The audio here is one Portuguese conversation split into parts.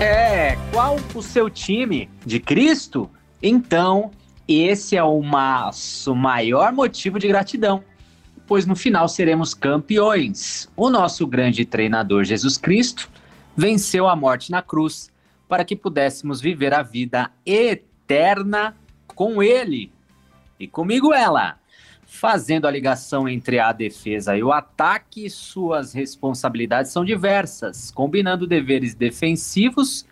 É, qual o seu time? De Cristo? Então, esse é o nosso maior motivo de gratidão, pois no final seremos campeões. O nosso grande treinador Jesus Cristo venceu a morte na cruz para que pudéssemos viver a vida eterna com Ele. E comigo ela, fazendo a ligação entre a defesa e o ataque, suas responsabilidades são diversas, combinando deveres defensivos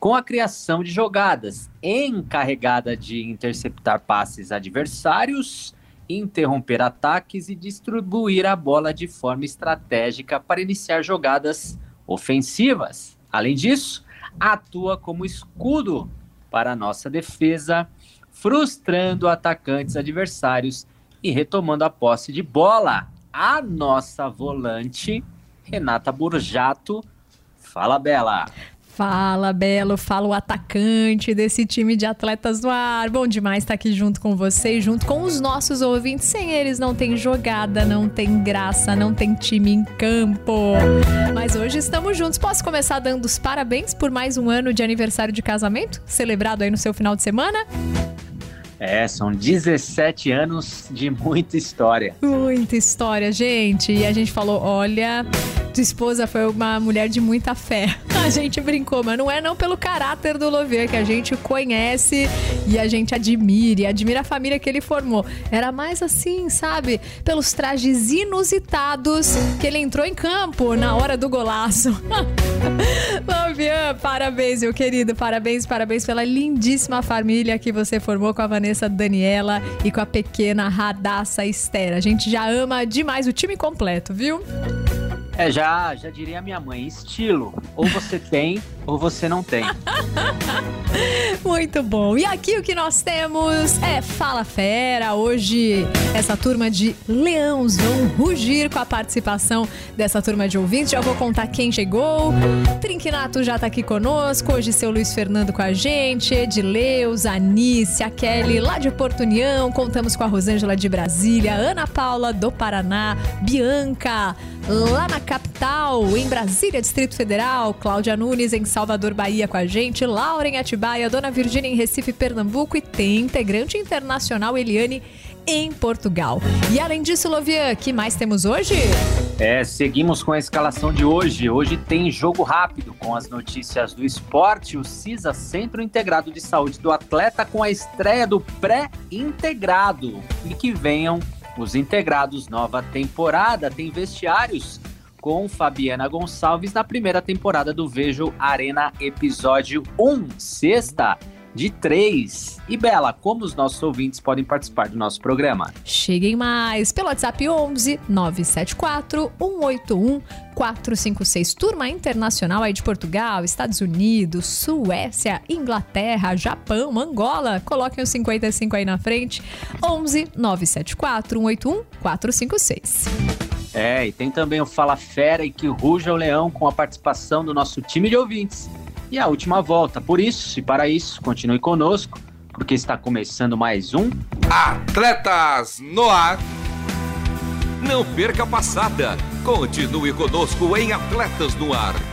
com a criação de jogadas, encarregada de interceptar passes adversários, interromper ataques e distribuir a bola de forma estratégica para iniciar jogadas ofensivas. Além disso, atua como escudo para a nossa defesa, frustrando atacantes adversários e retomando a posse de bola, a nossa volante, Renata Burjato. Fala, Bela. Fala, Belo, fala o atacante desse time de atletas no ar. Bom demais estar aqui junto com vocês, junto com os nossos ouvintes. Sem eles não tem jogada, não tem graça, não tem time em campo. Mas hoje estamos juntos. Posso começar dando os parabéns por mais um ano de aniversário de casamento, celebrado aí no seu final de semana? É, são 17 anos de muita história. Muita história, gente. E a gente falou: olha, tua esposa foi uma mulher de muita fé. A gente brincou, mas não é não pelo caráter do Lovier que a gente conhece e a gente admira, e admira a família que ele formou. Era mais assim, sabe? Pelos trajes inusitados que ele entrou em campo na hora do golaço. Lovier, parabéns, meu querido. Parabéns, parabéns pela lindíssima família que você formou com a Vanessa Daniela e com a pequena Radassa Esther. A gente já ama demais o time completo, viu? É, já, já diria a minha mãe, estilo. Ou você tem, ou você não tem. Muito bom. E aqui o que nós temos é Fala Fera. Hoje, essa turma de leões vão rugir com a participação dessa turma de ouvintes. Já vou contar quem chegou. Trinquinato já tá aqui conosco. Hoje, seu Luiz Fernando com a gente. Edileus, Anice, a Kelly lá de Porto União. Contamos com a Rosângela de Brasília, Ana Paula do Paraná, Bianca lá na capital, em Brasília, Distrito Federal, Cláudia Nunes em Salvador, Bahia com a gente, Laura em Atibaia, Dona Virgínia em Recife, Pernambuco e tem integrante internacional Eliane em Portugal. E além disso, Lovian, que mais temos hoje? É, seguimos com a escalação de hoje. Hoje tem jogo rápido com as notícias do esporte, o CISA, Centro Integrado de Saúde do Atleta, com a estreia do pré-integrado. E que venham os integrados, nova temporada, tem vestiários com Fabiana Gonçalves na primeira temporada do Vejo Arena, episódio 1, sexta de 3. E Bela, como os nossos ouvintes podem participar do nosso programa? Cheguem mais pelo WhatsApp 11 974 181 456. Turma internacional aí de Portugal, Estados Unidos, Suécia, Inglaterra, Japão, Angola. Coloquem o 55 aí na frente. 11 974 181 456. É, e tem também o Fala Fera e que ruja o leão com a participação do nosso time de ouvintes e a última volta. Por isso, e para isso, continue conosco, porque está começando mais um Atletas no Ar. Não perca a passada. Continue conosco em Atletas no Ar.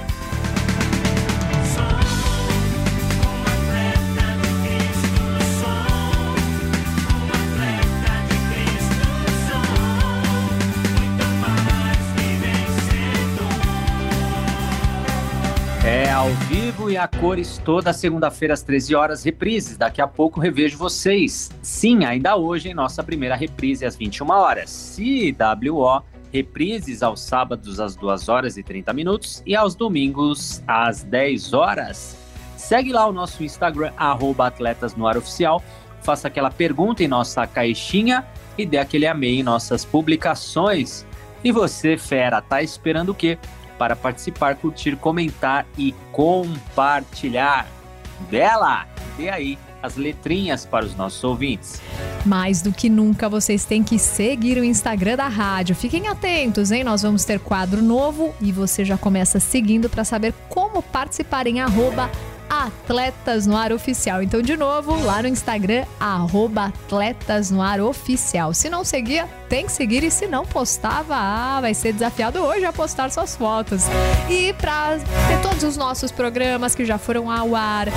É ao vivo e a cores toda segunda-feira às 13 horas, reprises. Daqui a pouco revejo vocês. Sim, ainda hoje em nossa primeira reprise às 21 horas. CWO, reprises aos sábados às 2 horas e 30 minutos e aos domingos às 10 horas. Segue lá o nosso Instagram, arroba Atletas no Ar Oficial. Faça aquela pergunta em nossa caixinha e dê aquele amei em nossas publicações. E você, fera, tá esperando o quê? Para participar, curtir, comentar e compartilhar. Dela, dê aí as letrinhas para os nossos ouvintes. Mais do que nunca, vocês têm que seguir o Instagram da rádio. Fiquem atentos, hein? Nós vamos ter quadro novo e você já começa seguindo para saber como participar em arroba Atletas no Ar Oficial. Então, de novo, lá no Instagram, arroba Atletas no Ar Oficial. Se não seguia, tem que seguir. E se não postava, ah, vai ser desafiado hoje a postar suas fotos. E para ter todos os nossos programas que já foram ao ar,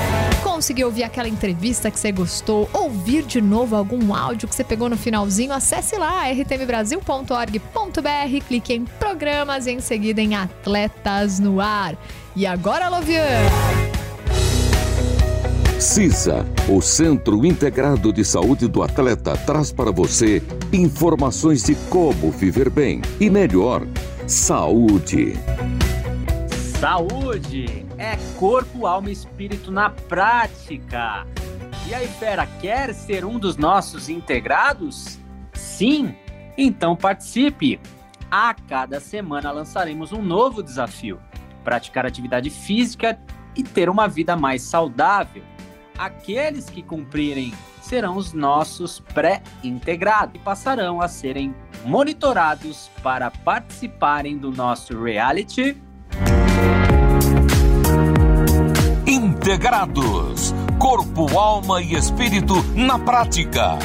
conseguir ouvir aquela entrevista que você gostou, ouvir de novo algum áudio que você pegou no finalzinho, acesse lá rtmbrasil.org.br, clique em programas e em seguida em Atletas no Ar. E agora, Lovian! CISA, o Centro Integrado de Saúde do Atleta, traz para você informações de como viver bem e melhor. Saúde. Saúde é corpo, alma e espírito na prática. E aí, fera, quer ser um dos nossos integrados? Sim? Então participe! A cada semana lançaremos um novo desafio: praticar atividade física e ter uma vida mais saudável aqueles que cumprirem serão os nossos pré-integrados e passarão a serem monitorados para participarem do nosso reality. Integrados corpo, alma e espírito na prática.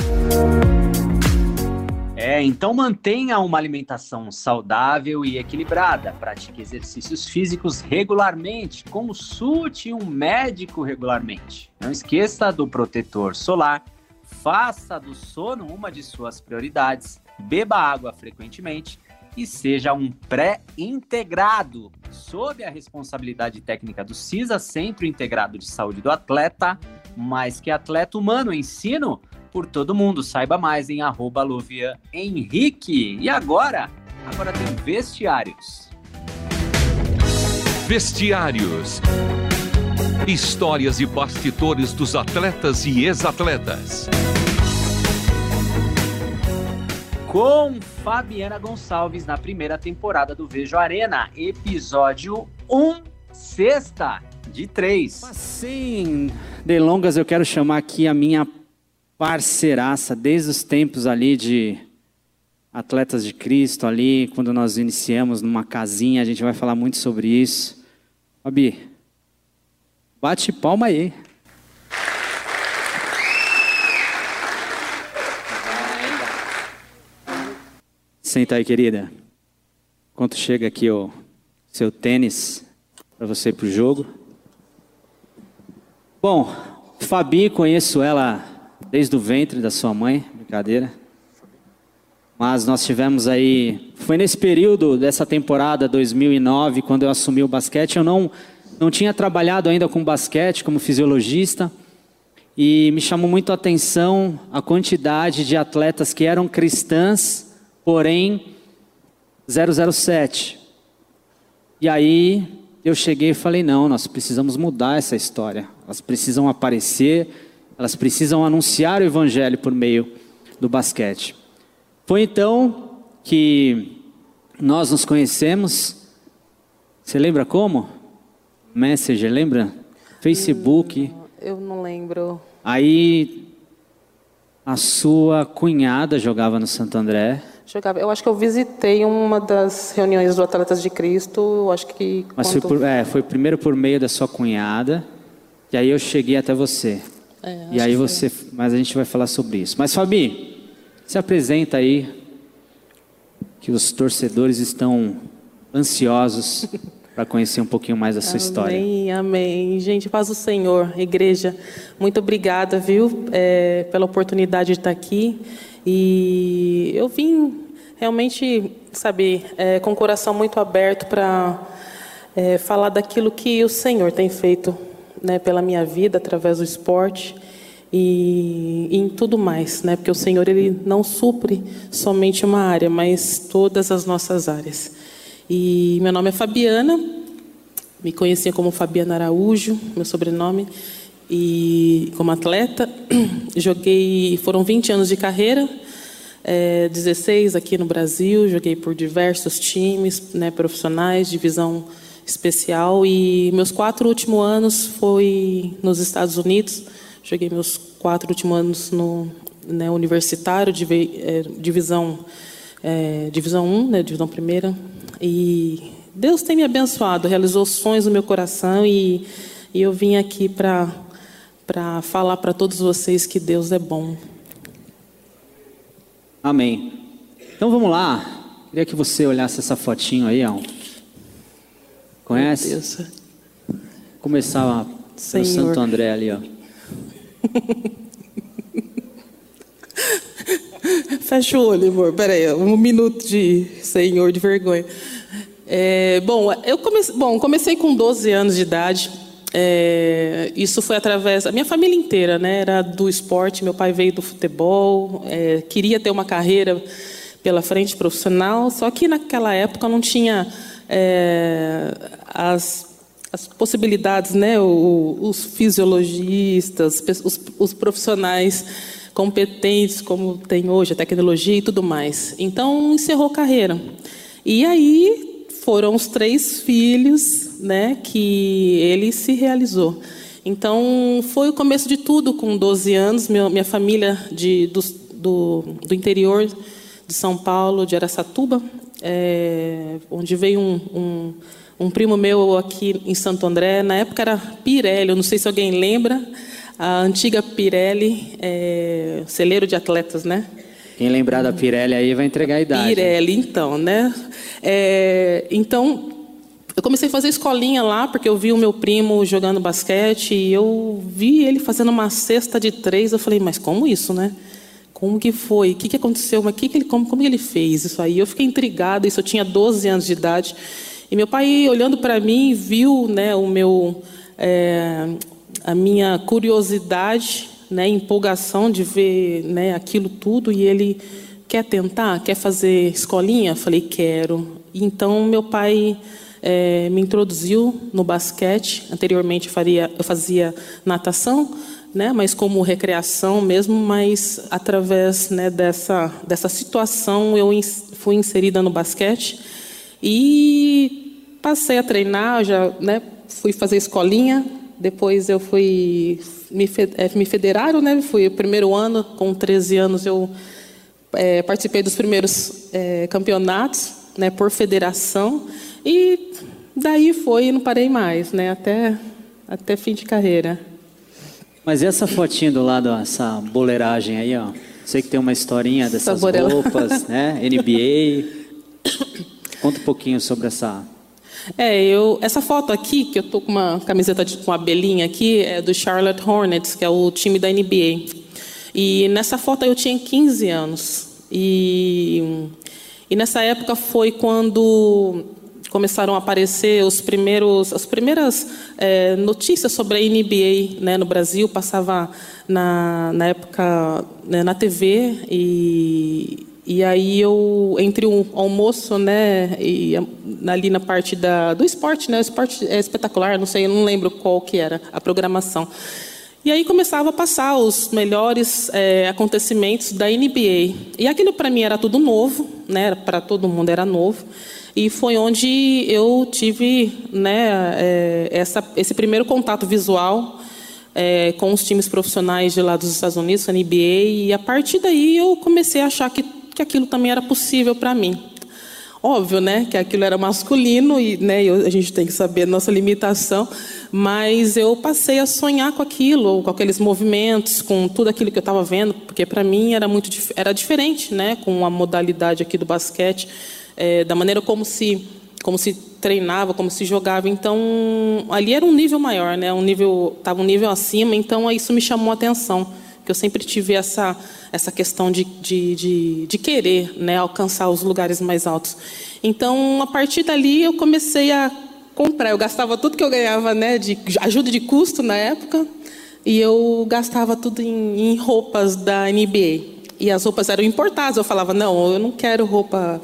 É, então mantenha uma alimentação saudável e equilibrada. Pratique exercícios físicos regularmente. Consulte um médico regularmente. Não esqueça do protetor solar. Faça do sono uma de suas prioridades. Beba água frequentemente e seja um pré-integrado, sob a responsabilidade técnica do CISA, Centro Integrado de Saúde do Atleta, mais que atleta humano, ensino por todo mundo. Saiba mais em arroba Henrique. E agora? Agora tem vestiários. Vestiários. Histórias e bastidores dos atletas e ex-atletas. Com Fabiana Gonçalves na primeira temporada do Vejo Arena, episódio 1, sexta de três. Mas sem delongas, eu quero chamar aqui a minha parceiraça desde os tempos ali de Atletas de Cristo, ali, quando nós iniciamos numa casinha, a gente vai falar muito sobre isso. Fabi, bate palma aí. Senta aí, querida. Enquanto chega aqui o seu tênis para você ir para o jogo. Bom, Fabi, conheço ela desde o ventre da sua mãe, brincadeira. Mas nós tivemos aí, foi nesse período dessa temporada 2009, quando eu assumi o basquete, eu não não tinha trabalhado ainda com basquete como fisiologista, e me chamou muito a atenção a quantidade de atletas que eram cristãs, porém 007. E aí eu cheguei e falei: não, nós precisamos mudar essa história. Elas precisam aparecer, elas precisam anunciar o evangelho por meio do basquete. Foi então que nós nos conhecemos. Você lembra como? Messenger, lembra? Facebook. Eu não lembro. Aí a sua cunhada jogava no Santo André. Jogava. Eu acho que eu visitei uma das reuniões do Atletas de Cristo. Acho que. Mas foi, por, é, foi primeiro por meio da sua cunhada. E aí eu cheguei até você. É, e aí você, foi. mas a gente vai falar sobre isso. Mas Fabi, se apresenta aí, que os torcedores estão ansiosos para conhecer um pouquinho mais da sua amém, história. Amém, amém. Gente, paz do Senhor, igreja. Muito obrigada, viu, é, pela oportunidade de estar aqui. E eu vim realmente, sabe, é, com o coração muito aberto para é, falar daquilo que o Senhor tem feito né, pela minha vida através do esporte e, e, em tudo mais, né? Porque o Senhor ele não supre somente uma área, mas todas as nossas áreas. E meu nome é Fabiana, me conhecia como Fabiana Araújo, meu sobrenome, e como atleta joguei, foram 20 anos de carreira. é, 16 aqui no Brasil, joguei por diversos times né, profissionais, divisão especial, e meus quatro últimos anos foi nos Estados Unidos. Joguei meus quatro últimos anos no né, universitário, é, divisão, é, divisão 1, né, divisão primeira. E Deus tem me abençoado, realizou sonhos no meu coração e, e eu vim aqui para falar para todos vocês que Deus é bom. Amém. Então vamos lá. Queria que você olhasse essa fotinho aí, ó. Conhece? Deus. Começar pelo Santo André ali, ó. Fecha o olho, amor. Peraí, um minuto de Senhor de vergonha. É, bom, eu comecei, bom, comecei com 12 anos de idade. É, isso foi através. A minha família inteira né, era do esporte. Meu pai veio do futebol, é, queria ter uma carreira pela frente profissional, só que naquela época não tinha é, as, as, possibilidades, né, os fisiologistas, os, os profissionais competentes como tem hoje, a tecnologia e tudo mais. Então, encerrou carreira. E aí foram os três filhos né, que ele se realizou. Então, foi o começo de tudo com 12 anos. Minha, minha família de, do, do, do, interior de São Paulo, de Aracatuba, é, onde veio um, um, um primo meu aqui em Santo André. Na época era Pirelli, eu não sei se alguém lembra a antiga Pirelli, é, celeiro de atletas, né? Quem lembrar da Pirelli aí vai entregar a idade. Pirelli, então, né? É, então, eu comecei a fazer escolinha lá, porque eu vi o meu primo jogando basquete e eu vi ele fazendo uma cesta de três. Eu falei, mas como isso, né? Como que foi? O que, que aconteceu? Mas que que ele, como, como ele fez isso aí? Eu fiquei intrigada, isso eu tinha 12 anos de idade. E meu pai, olhando para mim, viu né, o meu, é, a minha curiosidade, né, empolgação de ver né, aquilo tudo e ele quer tentar, quer fazer escolinha? Falei quero. Então meu pai é, me introduziu no basquete. Anteriormente eu, faria, eu fazia natação, né, mas como recreação mesmo. Mas através né, dessa dessa situação eu fui inserida no basquete e passei a treinar. Já né, fui fazer escolinha depois eu fui me, é, me federaram, né? Fui primeiro ano, com 13 anos eu é, participei dos primeiros é, campeonatos, né? Por federação e daí foi e não parei mais, né? Até até fim de carreira. Mas e essa fotinha do lado, ó, essa boleiragem aí, ó? Sei que tem uma historinha dessas roupas, né? NBA. Conta um pouquinho sobre essa é, eu, essa foto aqui, que eu tô com uma camiseta de, com uma abelhinha aqui, é do Charlotte Hornets, que é o time da NBA. E nessa foto eu tinha 15 anos. E, e nessa época foi quando começaram a aparecer os primeiros, as primeiras é, notícias sobre a NBA né, no Brasil. Passava na, na época né, na TV e, e aí eu, entre um almoço, né, e ali na parte da, do esporte, né, o esporte é espetacular, não sei, eu não lembro qual que era a programação. E aí começava a passar os melhores é, acontecimentos da NBA. E aquilo para mim era tudo novo, né, para todo mundo era novo. E foi onde eu tive né, é, essa, esse primeiro contato visual é, com os times profissionais de lá dos Estados Unidos, a NBA. E a partir daí eu comecei a achar que que aquilo também era possível para mim. Óbvio, né, que aquilo era masculino e né, a gente tem que saber a nossa limitação, mas eu passei a sonhar com aquilo, com aqueles movimentos, com tudo aquilo que eu estava vendo, porque para mim era muito era diferente, né, com a modalidade aqui do basquete, é, da maneira como se como se treinava, como se jogava. Então ali era um nível maior, né, um nível estava um nível acima. Então isso me chamou a atenção que eu sempre tive essa, essa questão de, de, de, de querer né, alcançar os lugares mais altos. Então, a partir dali, eu comecei a comprar. Eu gastava tudo que eu ganhava né, de ajuda de custo na época, e eu gastava tudo em, em roupas da NBA. E as roupas eram importadas. Eu falava, não, eu não quero roupa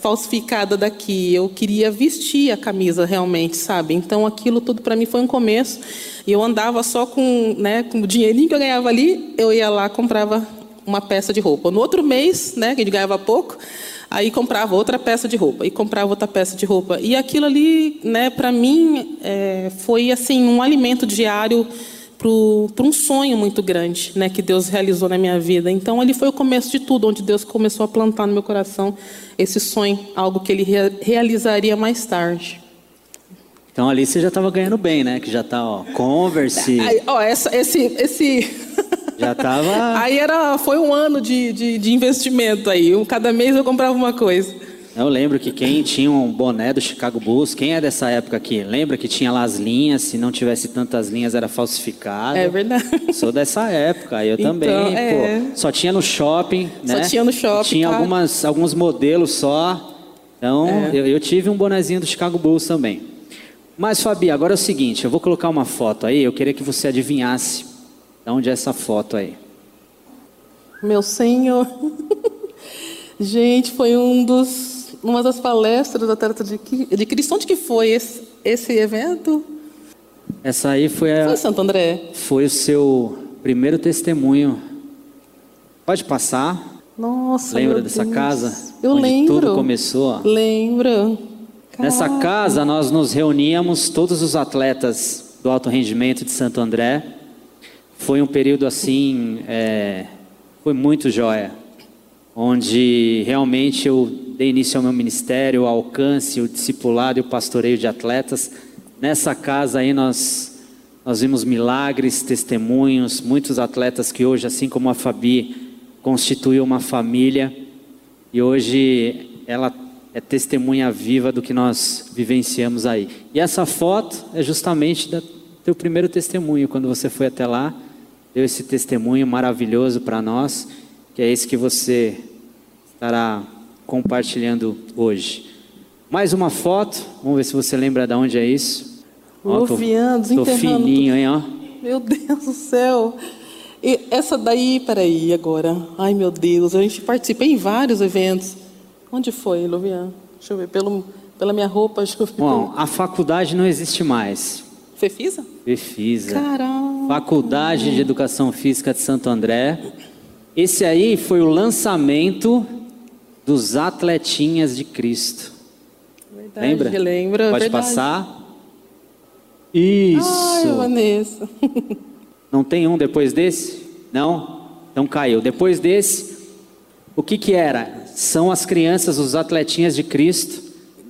falsificada daqui. Eu queria vestir a camisa realmente, sabe? Então aquilo tudo para mim foi um começo. E eu andava só com, né, com o dinheirinho que eu ganhava ali, eu ia lá comprava uma peça de roupa. No outro mês, né, que a gente ganhava pouco, aí comprava outra peça de roupa e comprava outra peça de roupa. E aquilo ali, né, para mim, é, foi assim um alimento diário para um sonho muito grande, né, que Deus realizou na minha vida. Então, ele foi o começo de tudo, onde Deus começou a plantar no meu coração esse sonho, algo que Ele rea realizaria mais tarde. Então ali você já estava ganhando bem, né? Que já tá, ó, Converse. Aí, ó, essa, esse, esse. Já tava. aí era, foi um ano de, de, de investimento aí. Cada mês eu comprava uma coisa. Eu lembro que quem tinha um boné do Chicago Bulls, quem é dessa época aqui? Lembra que tinha lá as linhas, se não tivesse tantas linhas era falsificado. É verdade. Sou dessa época, eu então, também, é... pô. Só tinha no shopping, né? Só tinha no shopping. Tinha algumas, alguns modelos só. Então, é. eu, eu tive um bonezinho do Chicago Bulls também. Mas, Fabi, agora é o seguinte, eu vou colocar uma foto aí, eu queria que você adivinhasse de onde é essa foto aí. Meu senhor. Gente, foi um dos, uma das palestras da Trata de, de Cristo. Onde que foi esse, esse evento? Essa aí foi a. Foi Santo André? Foi o seu primeiro testemunho. Pode passar? Nossa, Lembra dessa Deus. casa? Eu onde lembro. Tudo começou. Lembro. Nessa casa nós nos reuníamos, todos os atletas do alto rendimento de Santo André. Foi um período assim, é, foi muito joia, onde realmente eu dei início ao meu ministério, o alcance, o discipulado e o pastoreio de atletas. Nessa casa aí nós, nós vimos milagres, testemunhos, muitos atletas que hoje, assim como a Fabi, constituiu uma família e hoje ela é testemunha viva do que nós vivenciamos aí. E essa foto é justamente do teu primeiro testemunho, quando você foi até lá, deu esse testemunho maravilhoso para nós, que é esse que você estará compartilhando hoje. Mais uma foto, vamos ver se você lembra de onde é isso. Luviano, tô, tô fininho, hein, ó. Meu Deus do céu. E essa daí, peraí, agora. Ai, meu Deus, a gente participa em vários eventos. Onde foi, Luvian? Deixa eu ver, pelo, pela minha roupa. Deixa eu ver. Bom, a faculdade não existe mais. Fefisa? Fefisa. Caramba. Faculdade de Educação Física de Santo André. Esse aí foi o lançamento dos Atletinhas de Cristo. Verdade, Lembra? Lembra, Pode verdade. passar. Isso. Ai, Vanessa. Não tem um depois desse? Não? Então caiu. Depois desse, o que que era? são as crianças, os atletinhas de Cristo,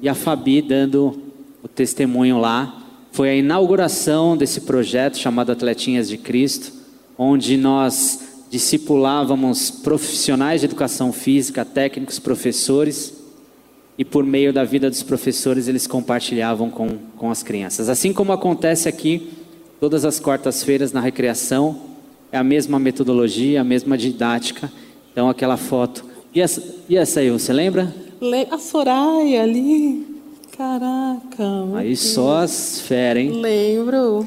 e a Fabi dando o testemunho lá. Foi a inauguração desse projeto chamado Atletinhas de Cristo, onde nós discipulávamos profissionais de educação física, técnicos, professores, e por meio da vida dos professores eles compartilhavam com, com as crianças. Assim como acontece aqui, todas as quartas-feiras na recreação, é a mesma metodologia, a mesma didática. Então, aquela foto e essa, e essa aí, você lembra? A Soraya ali. Caraca. Aí Deus. só as fera, hein? Lembro.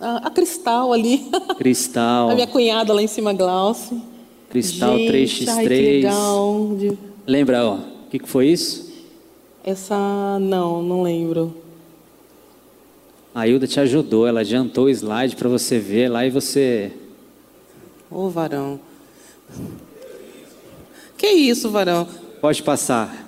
A, a, Cristal ali. Cristal. a minha cunhada lá em cima, Glaucio. Cristal Gente, 3x3. Ai, que legal. Lembra, ó, o que, que foi isso? Essa, não, não lembro. A Hilda te ajudou, ela adiantou o slide para você ver lá e você. Ô, varão. Que isso, varão? Pode passar.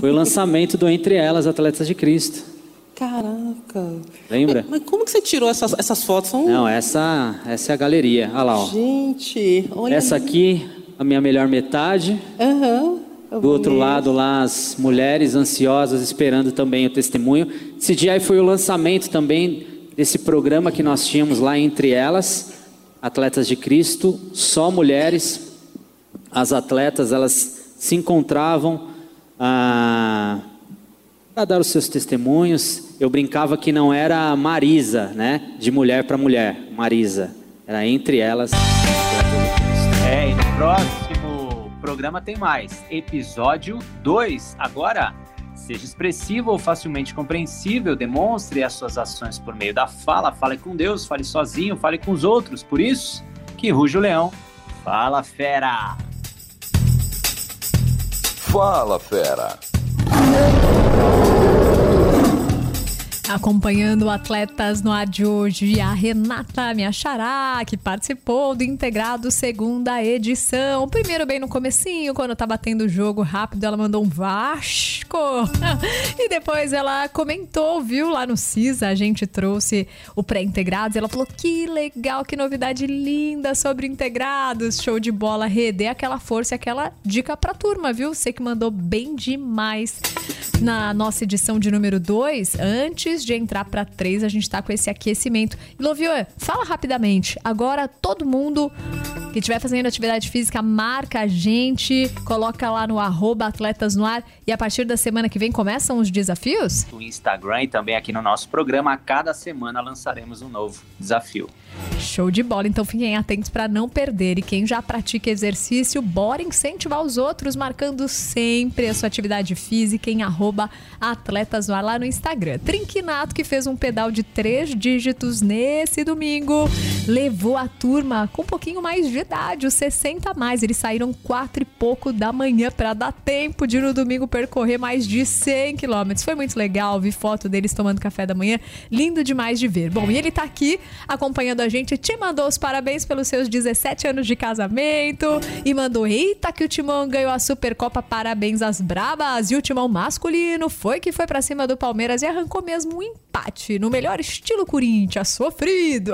Foi o lançamento do Entre Elas, Atletas de Cristo. Caraca. Lembra? Mas, como que você tirou essas, essas fotos? São... Não, essa, essa é a galeria. Olha lá, ó. Gente, olha Essa aqui, a minha melhor metade. Aham. Uhum. Do outro lado lá, as mulheres ansiosas esperando também o testemunho. Esse dia aí foi o lançamento também desse programa que nós tínhamos lá entre elas, Atletas de Cristo, só mulheres, as atletas elas se encontravam ah, para dar os seus testemunhos. Eu brincava que não era Marisa, né? De mulher para mulher, Marisa. Era entre elas. É, e no próximo programa tem mais. Episódio 2. Agora, seja expressivo ou facilmente compreensível, demonstre as suas ações por meio da fala. Fale com Deus, fale sozinho, fale com os outros. Por isso, que ruge o leão. Fala, fera! Fala, fera! Acompanhando atletas no ar de hoje, a Renata Minha Xará, que participou do Integrado segunda edição. Primeiro bem no comecinho, quando tá batendo o jogo rápido, ela mandou um Vasco. e depois ela comentou, viu, lá no CISA, a gente trouxe o pré-integrados. Ela falou que legal, que novidade linda sobre integrados. Show de bola, Rede, aquela força, aquela dica pra turma, viu? Você que mandou bem demais na nossa edição de número 2, antes de entrar para 3, a gente está com esse aquecimento. E Lovian, fala rapidamente. Agora todo mundo que estiver fazendo atividade física, marca a gente, coloca lá no arroba atletas no ar e a partir da semana que vem começam os desafios? No Instagram e também aqui no nosso programa, a cada semana lançaremos um novo desafio. Show de bola, então fiquem atentos para não perder. E quem já pratica exercício, bora incentivar os outros, marcando sempre a sua atividade física em arroba atletas lá no Instagram. Trinquinato, que fez um pedal de três dígitos nesse domingo, levou a turma com um pouquinho mais de idade, os 60 a mais. Eles saíram quatro e pouco da manhã para dar tempo de no domingo percorrer mais de 100 quilômetros. Foi muito legal, vi foto deles tomando café da manhã, lindo demais de ver. Bom, e ele tá aqui acompanhando a gente, te mandou os parabéns pelos seus 17 anos de casamento e mandou, eita que o Timão ganhou a Supercopa, parabéns às brabas. E o Timão masculino foi que foi para cima do Palmeiras e arrancou mesmo um no melhor estilo Corinthians, sofrido.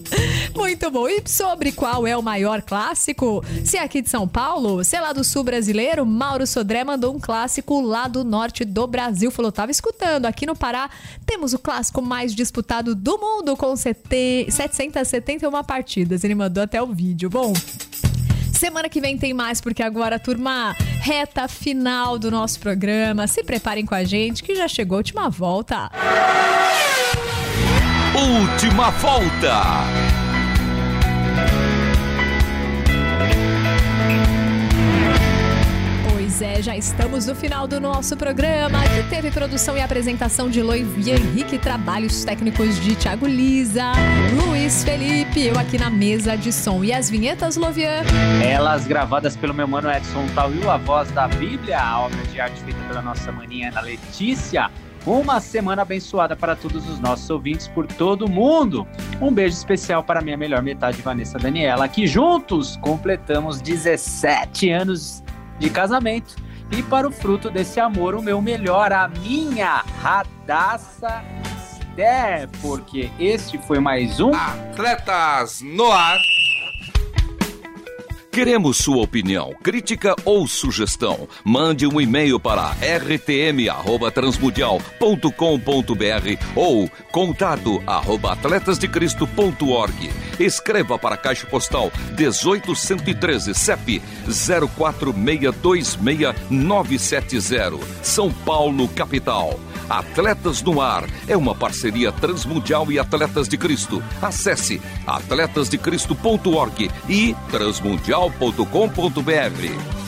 muito bom. E sobre qual é o maior clássico? Se é aqui de São Paulo, se é lá do sul brasileiro, Mauro Sodré mandou um clássico lá do norte do Brasil. Falou, tava escutando. Aqui no Pará temos o clássico mais disputado do mundo com 771 partidas. Ele mandou até o vídeo. Bom. Semana que vem tem mais, porque agora, turma, reta final do nosso programa. Se preparem com a gente, que já chegou a última volta. Última volta. É, já estamos no final do nosso programa, que teve produção e apresentação de Loivia Henrique, trabalhos técnicos de Thiago Lisa, Luiz Felipe, eu aqui na mesa de som. E as vinhetas, Lovian? Elas gravadas pelo meu mano Edson Tauil, a voz da Bíblia, a obra de arte feita pela nossa maninha Ana Letícia. Uma semana abençoada para todos os nossos ouvintes por todo o mundo. Um beijo especial para minha melhor metade, Vanessa Daniela, que juntos completamos 17 anos de casamento. E para o fruto desse amor, o meu melhor, a minha Radassa Esther, porque este foi mais um Atletas no Ar. Queremos sua opinião, crítica ou sugestão. Mande um e-mail para rtm@transmundial.com.br ou contato arroba atletasdecristo.org. Escreva para a Caixa Postal 18113 CEP 04626970, São Paulo, capital. Atletas no Ar é uma parceria Transmundial e Atletas de Cristo. Acesse atletasdecristo.org e transmundial.com.br.